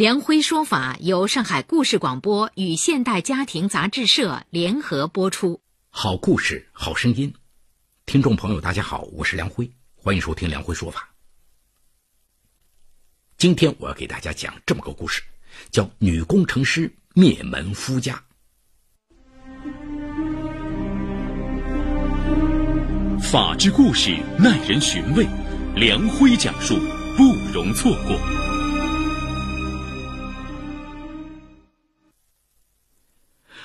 梁辉说法由上海故事广播与现代家庭杂志社联合播出。好故事，好声音。听众朋友，大家好，我是梁辉，欢迎收听梁辉说法。今天我要给大家讲这么个故事，叫《女工程师灭门夫家》。法治故事耐人寻味，梁辉讲述不容错过。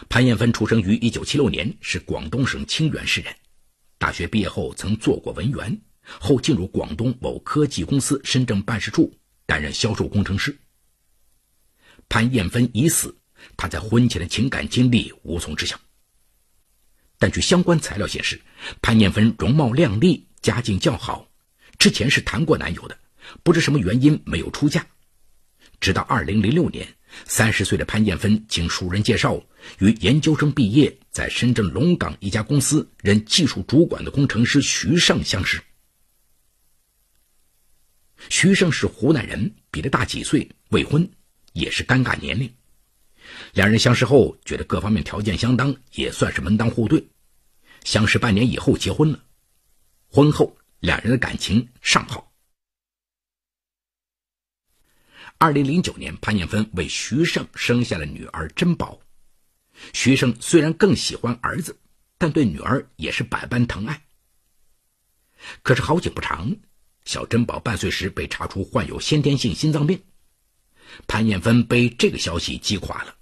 潘艳芬出生于一九七六年，是广东省清远市人。大学毕业后曾做过文员，后进入广东某科技公司深圳办事处担任销售工程师。潘艳芬已死，她在婚前的情感经历无从知晓。但据相关材料显示，潘艳芬容貌靓丽，家境较好，之前是谈过男友的，不知什么原因没有出嫁。直到二零零六年。三十岁的潘艳芬经熟人介绍，与研究生毕业，在深圳龙岗一家公司任技术主管的工程师徐胜相识。徐胜是湖南人，比他大几岁，未婚，也是尴尬年龄。两人相识后，觉得各方面条件相当，也算是门当户对。相识半年以后结婚了，婚后两人的感情尚好。二零零九年，潘艳芬为徐胜生下了女儿珍宝。徐胜虽然更喜欢儿子，但对女儿也是百般疼爱。可是好景不长，小珍宝半岁时被查出患有先天性心脏病，潘艳芬被这个消息击垮了。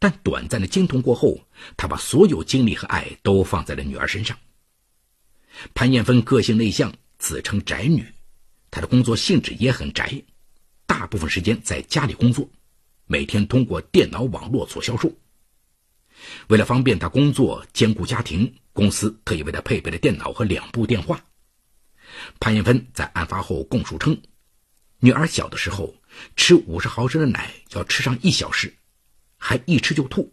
但短暂的惊痛过后，她把所有精力和爱都放在了女儿身上。潘艳芬个性内向，自称宅女。他的工作性质也很宅，大部分时间在家里工作，每天通过电脑网络做销售。为了方便他工作兼顾家庭，公司特意为他配备了电脑和两部电话。潘艳芬在案发后供述称，女儿小的时候吃五十毫升的奶要吃上一小时，还一吃就吐，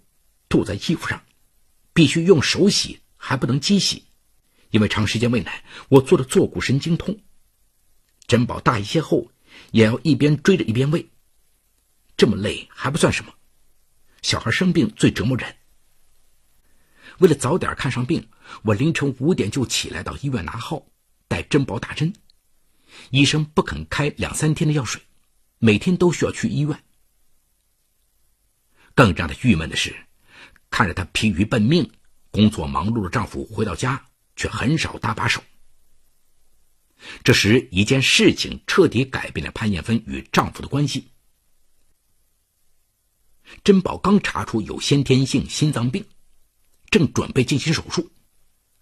吐在衣服上，必须用手洗，还不能机洗，因为长时间喂奶，我做的坐骨神经痛。珍宝大一些后，也要一边追着一边喂，这么累还不算什么。小孩生病最折磨人。为了早点看上病，我凌晨五点就起来到医院拿号，带珍宝打针。医生不肯开两三天的药水，每天都需要去医院。更让她郁闷的是，看着她疲于奔命、工作忙碌的丈夫回到家，却很少搭把手。这时，一件事情彻底改变了潘艳芬与丈夫的关系。珍宝刚查出有先天性心脏病，正准备进行手术，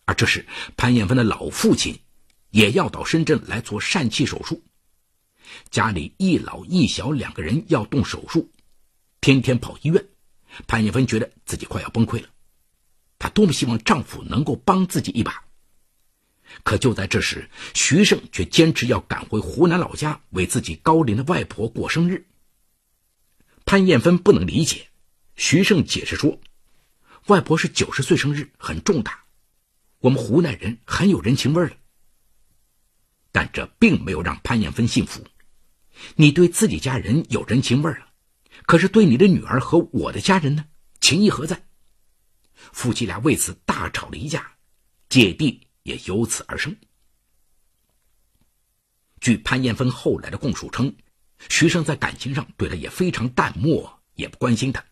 而这时潘艳芬的老父亲也要到深圳来做疝气手术，家里一老一小两个人要动手术，天天跑医院，潘艳芬觉得自己快要崩溃了，她多么希望丈夫能够帮自己一把。可就在这时，徐胜却坚持要赶回湖南老家为自己高龄的外婆过生日。潘艳芬不能理解，徐胜解释说：“外婆是九十岁生日，很重大，我们湖南人很有人情味了。”但这并没有让潘艳芬信服。你对自己家人有人情味了，可是对你的女儿和我的家人呢？情谊何在？夫妻俩为此大吵了一架，姐弟。也由此而生。据潘艳芬后来的供述称，徐胜在感情上对她也非常淡漠，也不关心她。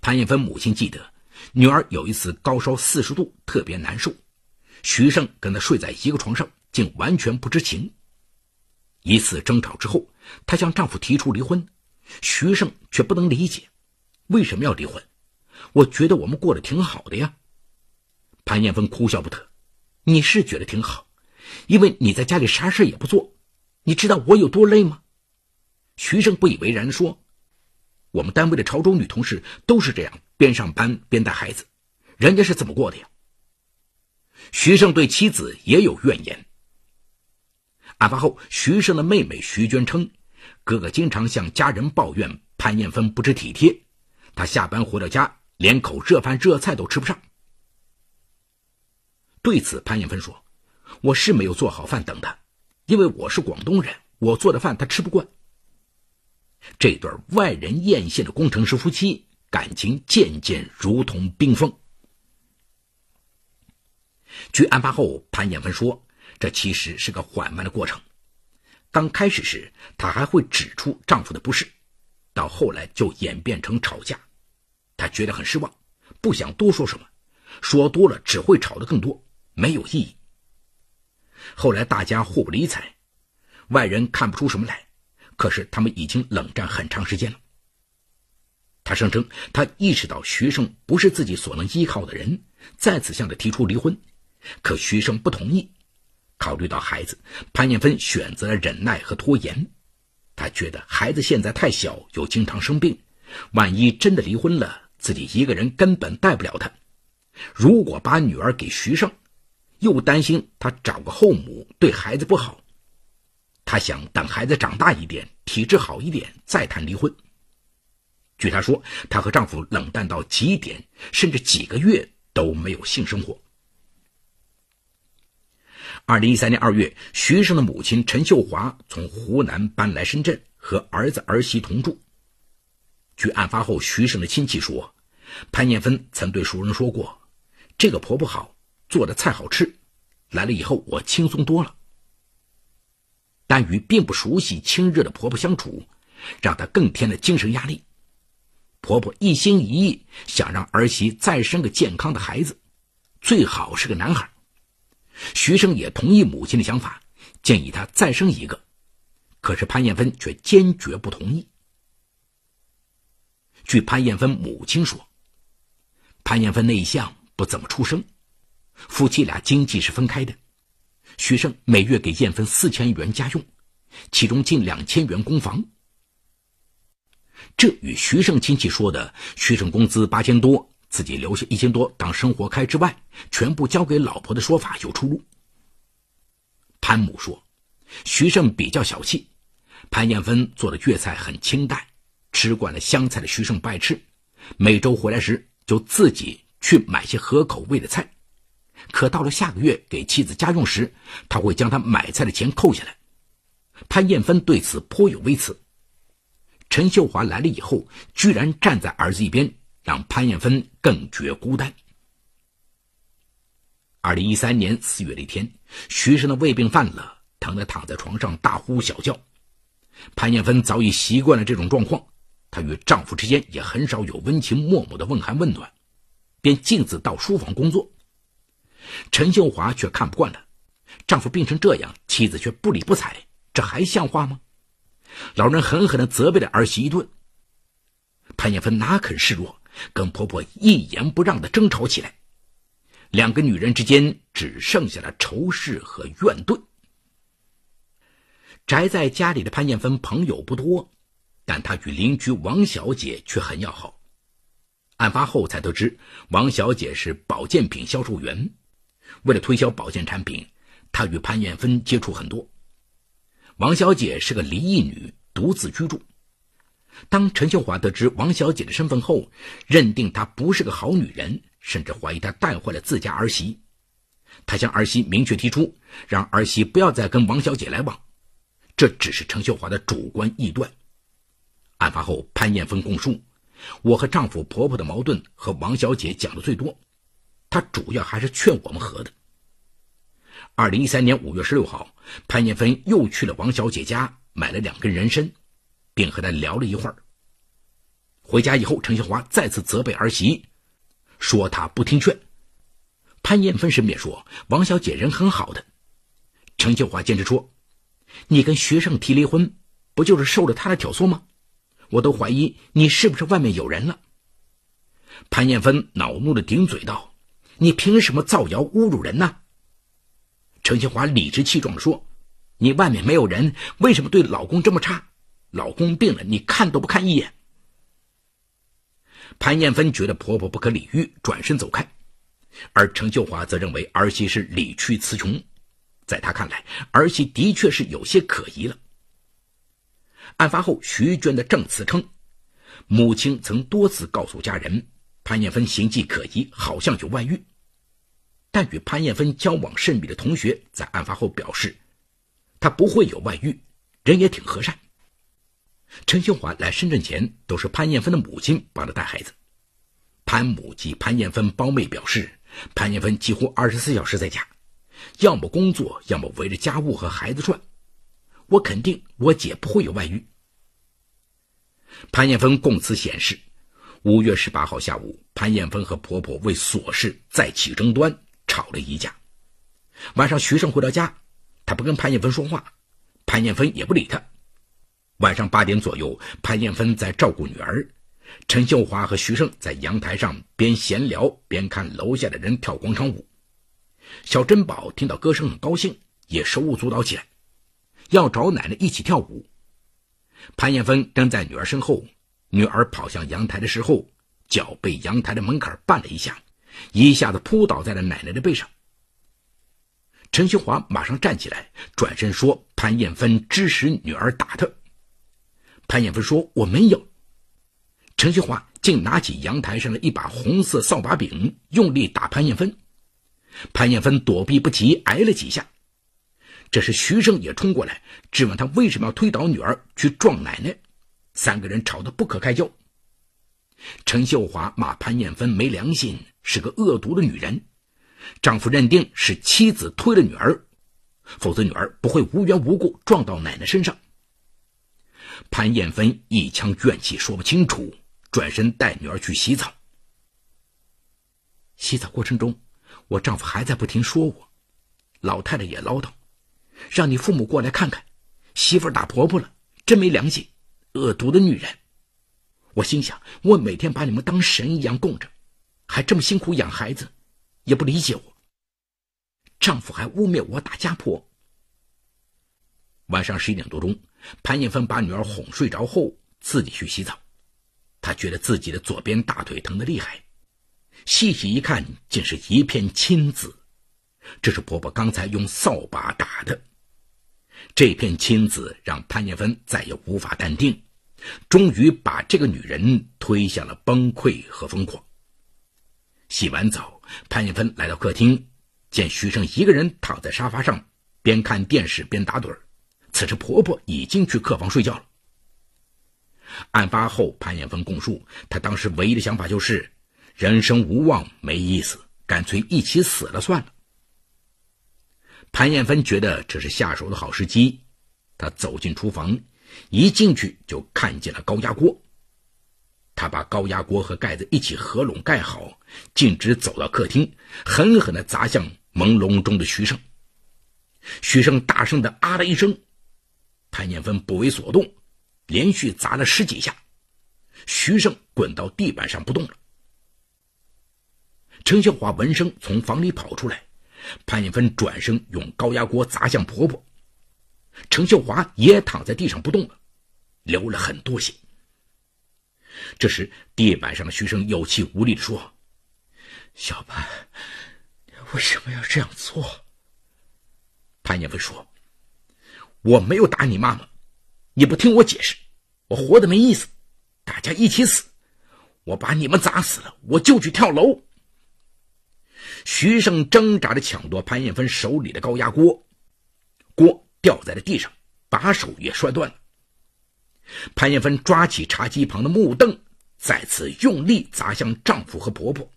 潘艳芬母亲记得，女儿有一次高烧四十度，特别难受，徐胜跟她睡在一个床上，竟完全不知情。一次争吵之后，她向丈夫提出离婚，徐胜却不能理解，为什么要离婚？我觉得我们过得挺好的呀。潘艳芬哭笑不得。你是觉得挺好，因为你在家里啥事也不做，你知道我有多累吗？徐胜不以为然地说：“我们单位的潮州女同事都是这样，边上班边带孩子，人家是怎么过的呀？徐胜对妻子也有怨言。案发后，徐胜的妹妹徐娟称，哥哥经常向家人抱怨潘艳芬不知体贴，他下班回到家连口热饭热菜都吃不上。对此，潘艳芬说：“我是没有做好饭等他，因为我是广东人，我做的饭他吃不惯。”这对外人艳羡的工程师夫妻感情渐渐如同冰封。据案发后潘艳芬说，这其实是个缓慢的过程。刚开始时，她还会指出丈夫的不是，到后来就演变成吵架。她觉得很失望，不想多说什么，说多了只会吵得更多，没有意义。后来大家互不理睬，外人看不出什么来。可是他们已经冷战很长时间了。他声称，他意识到徐胜不是自己所能依靠的人，再次向他提出离婚，可徐胜不同意。考虑到孩子，潘艳芬选择了忍耐和拖延。他觉得孩子现在太小，又经常生病，万一真的离婚了，自己一个人根本带不了他。如果把女儿给徐胜，又担心他找个后母对孩子不好。她想等孩子长大一点，体质好一点，再谈离婚。据她说，她和丈夫冷淡到极点，甚至几个月都没有性生活。二零一三年二月，徐胜的母亲陈秀华从湖南搬来深圳，和儿子儿媳同住。据案发后徐胜的亲戚说，潘艳芬曾对熟人说过：“这个婆婆好，做的菜好吃，来了以后我轻松多了。”但与并不熟悉亲热的婆婆相处，让她更添了精神压力。婆婆一心一意想让儿媳再生个健康的孩子，最好是个男孩。徐生也同意母亲的想法，建议她再生一个。可是潘艳芬却坚决不同意。据潘艳芬母亲说，潘艳芬内向，不怎么出声，夫妻俩经济是分开的。徐胜每月给艳芬四千元家用，其中近两千元公房。这与徐胜亲戚说的徐胜工资八千多，自己留下一千多当生活开支外，全部交给老婆的说法有出入。潘母说，徐胜比较小气，潘艳芬做的粤菜很清淡，吃惯了湘菜的徐胜不爱吃，每周回来时就自己去买些合口味的菜。可到了下个月给妻子家用时，他会将他买菜的钱扣下来。潘艳芬对此颇有微词。陈秀华来了以后，居然站在儿子一边，让潘艳芬更觉孤单。二零一三年四月的一天，徐生的胃病犯了，疼得躺在床上大呼小叫。潘艳芬早已习惯了这种状况，她与丈夫之间也很少有温情脉脉的问寒问暖，便径自到书房工作。陈秀华却看不惯了，丈夫病成这样，妻子却不理不睬，这还像话吗？老人狠狠地责备了儿媳一顿。潘艳芬哪肯示弱，跟婆婆一言不让地争吵起来，两个女人之间只剩下了仇视和怨怼。宅在家里的潘艳芬朋友不多，但她与邻居王小姐却很要好。案发后才得知，王小姐是保健品销售员。为了推销保健产品，她与潘艳芬接触很多。王小姐是个离异女，独自居住。当陈秀华得知王小姐的身份后，认定她不是个好女人，甚至怀疑她带坏了自家儿媳。他向儿媳明确提出，让儿媳不要再跟王小姐来往。这只是陈秀华的主观臆断。案发后，潘艳芬供述：“我和丈夫、婆婆的矛盾和王小姐讲的最多。”他主要还是劝我们和的。二零一三年五月十六号，潘艳芬又去了王小姐家，买了两根人参，并和她聊了一会儿。回家以后，陈秀华再次责备儿媳，说她不听劝。潘艳芬申辩说，王小姐人很好的。陈秀华坚持说，你跟学生提离婚，不就是受了他的挑唆吗？我都怀疑你是不是外面有人了。潘艳芬恼怒的顶嘴道。你凭什么造谣侮辱人呢？程新华理直气壮地说：“你外面没有人，为什么对老公这么差？老公病了，你看都不看一眼。”潘艳芬觉得婆婆不可理喻，转身走开，而程秀华则认为儿媳是理屈词穷，在他看来，儿媳的确是有些可疑了。案发后，徐娟的证词称，母亲曾多次告诉家人，潘艳芬行迹可疑，好像有外遇。但与潘艳芬交往甚密的同学在案发后表示，她不会有外遇，人也挺和善。陈秀华来深圳前都是潘艳芬的母亲帮她带孩子。潘母及潘艳芬胞妹表示，潘艳芬几乎二十四小时在家，要么工作，要么围着家务和孩子转。我肯定我姐不会有外遇。潘艳芬供词显示，五月十八号下午，潘艳芬和婆婆为琐事再起争端，吵了一架。晚上，徐胜回到家，他不跟潘艳芬说话，潘艳芬也不理他。晚上八点左右，潘艳芬在照顾女儿，陈秀华和徐胜在阳台上边闲聊边看楼下的人跳广场舞。小珍宝听到歌声很高兴，也手舞足蹈起来。要找奶奶一起跳舞。潘艳芬跟在女儿身后，女儿跑向阳台的时候，脚被阳台的门槛绊了一下，一下子扑倒在了奶奶的背上。陈秀华马上站起来，转身说：“潘艳芬指使女儿打他。”潘艳芬说：“我没有。”陈秀华竟拿起阳台上的一把红色扫把柄，用力打潘艳芬。潘艳芬躲避不及，挨了几下。这时，徐胜也冲过来质问他为什么要推倒女儿去撞奶奶，三个人吵得不可开交。陈秀华骂潘艳芬没良心，是个恶毒的女人。丈夫认定是妻子推了女儿，否则女儿不会无缘无故撞到奶奶身上。潘艳芬一腔怨气说不清楚，转身带女儿去洗澡。洗澡过程中，我丈夫还在不停说我，老太太也唠叨。让你父母过来看看，媳妇打婆婆了，真没良心，恶毒的女人！我心想，我每天把你们当神一样供着，还这么辛苦养孩子，也不理解我。丈夫还污蔑我打家婆。晚上十一点多钟，潘艳芬把女儿哄睡着后，自己去洗澡。她觉得自己的左边大腿疼得厉害，细细一看，竟是一片青紫。这是婆婆刚才用扫把打的。这片青紫让潘艳芬再也无法淡定，终于把这个女人推向了崩溃和疯狂。洗完澡，潘艳芬来到客厅，见徐胜一个人躺在沙发上，边看电视边打盹儿。此时婆婆已经去客房睡觉了。案发后，潘艳芬供述，她当时唯一的想法就是：人生无望，没意思，干脆一起死了算了。潘艳芬觉得这是下手的好时机，她走进厨房，一进去就看见了高压锅。他把高压锅和盖子一起合拢盖好，径直走到客厅，狠狠地砸向朦胧中的徐胜。徐胜大声的啊了一声，潘建芬不为所动，连续砸了十几下，徐胜滚到地板上不动了。程秀华闻声从房里跑出来。潘建芬转身用高压锅砸向婆婆，程秀华也躺在地上不动了，流了很多血。这时，地板上的徐生有气无力地说：“小潘，为什么要这样做？”潘艳芬说：“我没有打你妈妈，你不听我解释，我活得没意思，大家一起死，我把你们砸死了，我就去跳楼。”徐胜挣扎着抢夺潘艳芬手里的高压锅，锅掉在了地上，把手也摔断了。潘艳芬抓起茶几旁的木凳，再次用力砸向丈夫和婆婆。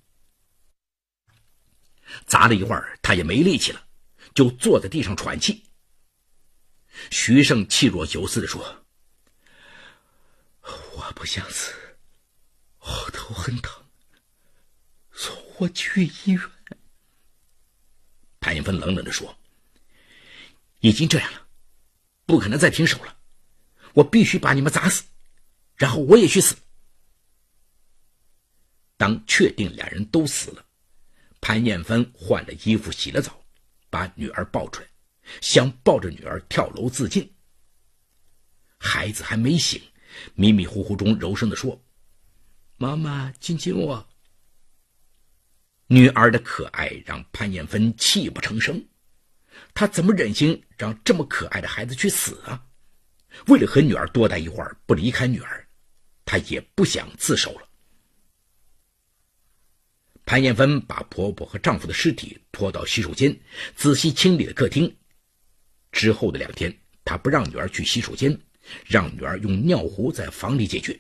砸了一会儿，她也没力气了，就坐在地上喘气。徐胜气若游丝地说：“我不想死，我头很疼，送我去医院。”潘艳芬冷冷地说：“已经这样了，不可能再停手了。我必须把你们砸死，然后我也去死。”当确定两人都死了，潘艳芬换了衣服、洗了澡，把女儿抱出来，想抱着女儿跳楼自尽。孩子还没醒，迷迷糊糊中柔声地说：“妈妈亲亲我。女儿的可爱让潘艳芬泣不成声，她怎么忍心让这么可爱的孩子去死啊？为了和女儿多待一会儿，不离开女儿，她也不想自首了。潘艳芬把婆婆和丈夫的尸体拖到洗手间，仔细清理了客厅。之后的两天，她不让女儿去洗手间，让女儿用尿壶在房里解决，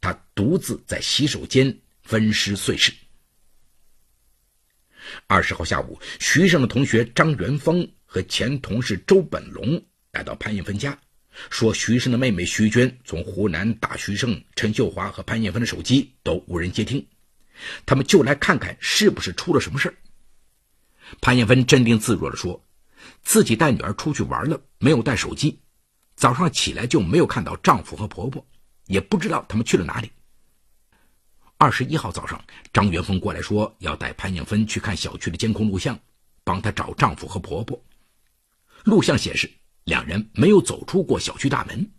她独自在洗手间分尸碎尸。二十号下午，徐胜的同学张元峰和前同事周本龙来到潘艳芬家，说徐胜的妹妹徐娟从湖南打徐胜、陈秀华和潘艳芬的手机都无人接听，他们就来看看是不是出了什么事潘艳芬镇定自若地说，自己带女儿出去玩了，没有带手机，早上起来就没有看到丈夫和婆婆，也不知道他们去了哪里。二十一号早上，张元峰过来说要带潘艳芬去看小区的监控录像，帮她找丈夫和婆婆。录像显示两人没有走出过小区大门，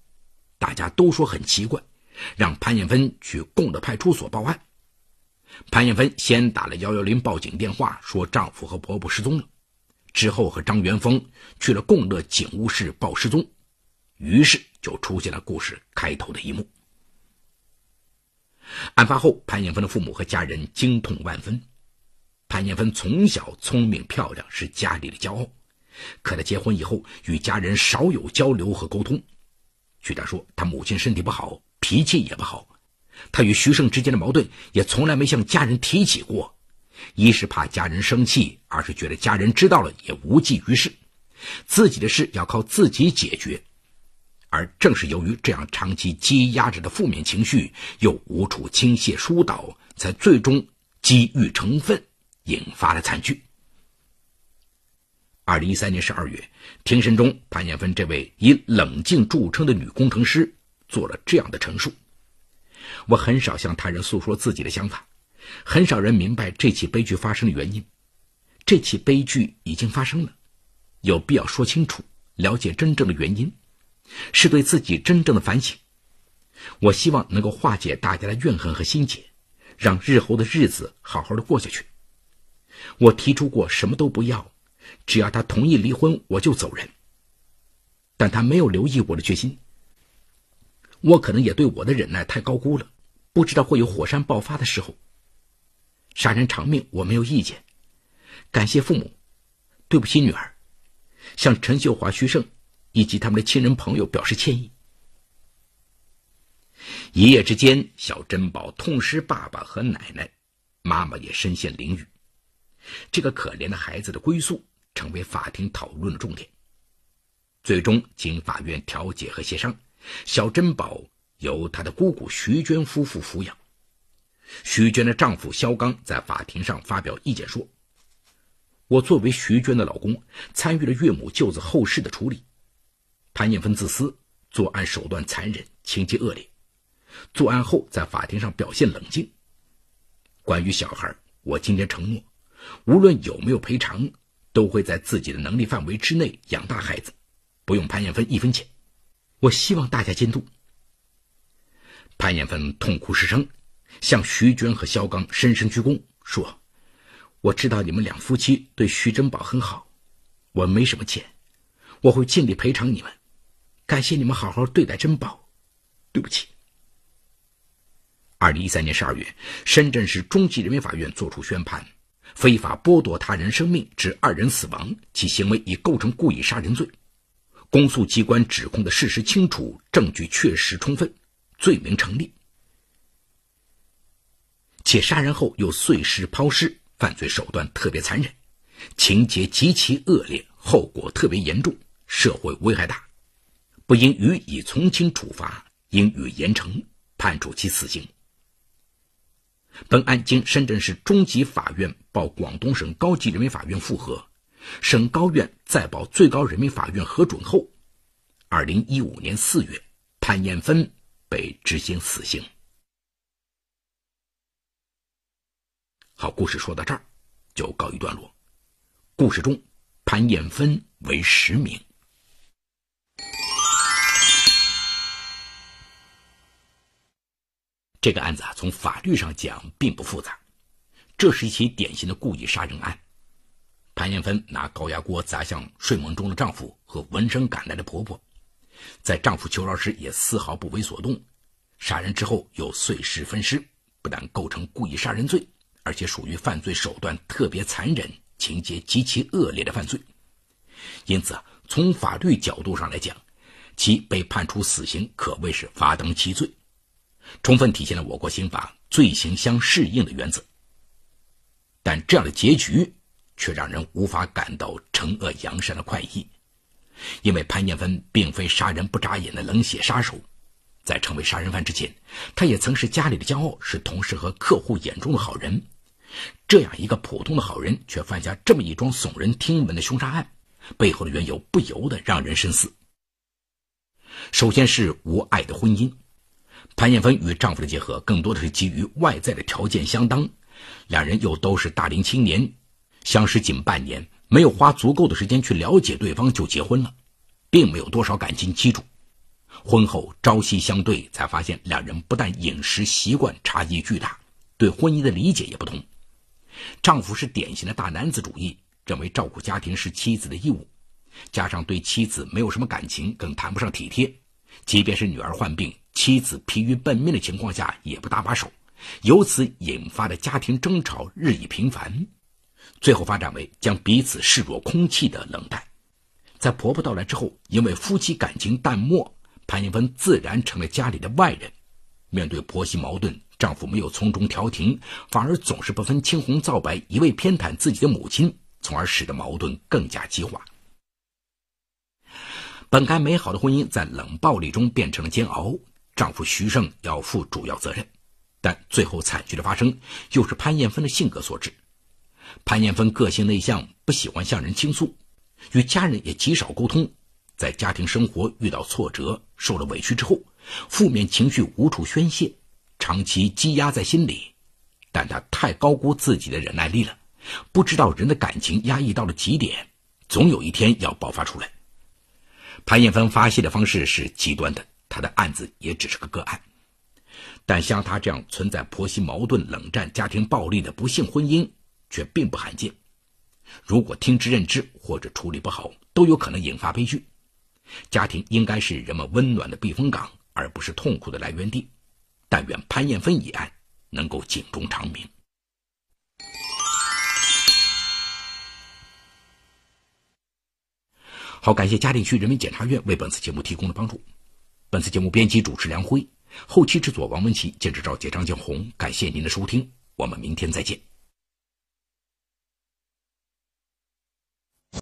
大家都说很奇怪，让潘艳芬去供的派出所报案。潘艳芬先打了幺幺零报警电话，说丈夫和婆婆失踪了，之后和张元峰去了供乐警务室报失踪，于是就出现了故事开头的一幕。案发后，潘艳芬的父母和家人惊痛万分。潘艳芬从小聪明漂亮，是家里的骄傲。可她结婚以后，与家人少有交流和沟通。据她说，她母亲身体不好，脾气也不好。她与徐胜之间的矛盾也从来没向家人提起过。一是怕家人生气，二是觉得家人知道了也无济于事，自己的事要靠自己解决。而正是由于这样长期积压着的负面情绪，又无处倾泻疏导，才最终积郁成愤，引发了惨剧。二零一三年十二月，庭审中，潘艳芬这位以冷静著称的女工程师做了这样的陈述：“我很少向他人诉说自己的想法，很少人明白这起悲剧发生的原因。这起悲剧已经发生了，有必要说清楚，了解真正的原因。”是对自己真正的反省。我希望能够化解大家的怨恨和心结，让日后的日子好好的过下去。我提出过什么都不要，只要他同意离婚，我就走人。但他没有留意我的决心。我可能也对我的忍耐太高估了，不知道会有火山爆发的时候。杀人偿命，我没有意见。感谢父母，对不起女儿。向陈秀华、徐胜。以及他们的亲人朋友表示歉意。一夜之间，小珍宝痛失爸爸和奶奶，妈妈也身陷囹圄。这个可怜的孩子的归宿成为法庭讨论的重点。最终，经法院调解和协商，小珍宝由她的姑姑徐娟夫妇抚养。徐娟的丈夫肖刚在法庭上发表意见说：“我作为徐娟的老公，参与了岳母舅子后事的处理。”潘艳芬自私，作案手段残忍，情节恶劣。作案后在法庭上表现冷静。关于小孩，我今天承诺，无论有没有赔偿，都会在自己的能力范围之内养大孩子，不用潘艳芬一分钱。我希望大家监督。潘艳芬痛哭失声，向徐娟和肖刚深深鞠躬，说：“我知道你们两夫妻对徐珍宝很好，我没什么钱，我会尽力赔偿你们。”感谢你们好好对待珍宝，对不起。二零一三年十二月，深圳市中级人民法院作出宣判：非法剥夺他人生命致二人死亡，其行为已构成故意杀人罪。公诉机关指控的事实清楚，证据确实充分，罪名成立。且杀人后又碎尸抛尸，犯罪手段特别残忍，情节极其恶劣，后果特别严重，社会危害大。不应予以从轻处罚，应予严惩，判处其死刑。本案经深圳市中级法院报广东省高级人民法院复核，省高院再报最高人民法院核准后，二零一五年四月，潘艳芬被执行死刑。好，故事说到这儿就告一段落。故事中，潘艳芬为实名。这个案子啊，从法律上讲并不复杂，这是一起典型的故意杀人案。潘艳芬拿高压锅砸向睡梦中的丈夫和闻声赶来的婆婆，在丈夫求饶时也丝毫不为所动。杀人之后又碎尸分尸，不但构成故意杀人罪，而且属于犯罪手段特别残忍、情节极其恶劣的犯罪。因此啊，从法律角度上来讲，其被判处死刑可谓是罚当其罪，充分体现了我国刑法罪行相适应的原则。但这样的结局。却让人无法感到惩恶扬善的快意，因为潘建芬并非杀人不眨眼的冷血杀手，在成为杀人犯之前，她也曾是家里的骄傲，是同事和客户眼中的好人。这样一个普通的好人，却犯下这么一桩耸人听闻的凶杀案，背后的缘由不由得让人深思。首先是无爱的婚姻，潘艳芬与丈夫的结合更多的是基于外在的条件相当，两人又都是大龄青年。相识仅半年，没有花足够的时间去了解对方就结婚了，并没有多少感情基础。婚后朝夕相对，才发现两人不但饮食习惯差异巨大，对婚姻的理解也不同。丈夫是典型的大男子主义，认为照顾家庭是妻子的义务，加上对妻子没有什么感情，更谈不上体贴。即便是女儿患病，妻子疲于奔命的情况下，也不搭把手，由此引发的家庭争吵日益频繁。最后发展为将彼此视若空气的冷淡。在婆婆到来之后，因为夫妻感情淡漠，潘艳芬自然成了家里的外人。面对婆媳矛盾，丈夫没有从中调停，反而总是不分青红皂白，一味偏袒自己的母亲，从而使得矛盾更加激化。本该美好的婚姻在冷暴力中变成了煎熬，丈夫徐胜要负主要责任，但最后惨剧的发生，又是潘艳芬的性格所致。潘艳芬个性内向，不喜欢向人倾诉，与家人也极少沟通。在家庭生活遇到挫折、受了委屈之后，负面情绪无处宣泄，长期积压在心里。但她太高估自己的忍耐力了，不知道人的感情压抑到了极点，总有一天要爆发出来。潘艳芬发泄的方式是极端的，他的案子也只是个个案。但像他这样存在婆媳矛盾、冷战、家庭暴力的不幸婚姻。却并不罕见。如果听之任之或者处理不好，都有可能引发悲剧。家庭应该是人们温暖的避风港，而不是痛苦的来源地。但愿潘艳芬一案能够警钟长鸣。好，感谢嘉定区人民检察院为本次节目提供的帮助。本次节目编辑主持梁辉，后期制作王文琪，监制赵杰、张建红。感谢您的收听，我们明天再见。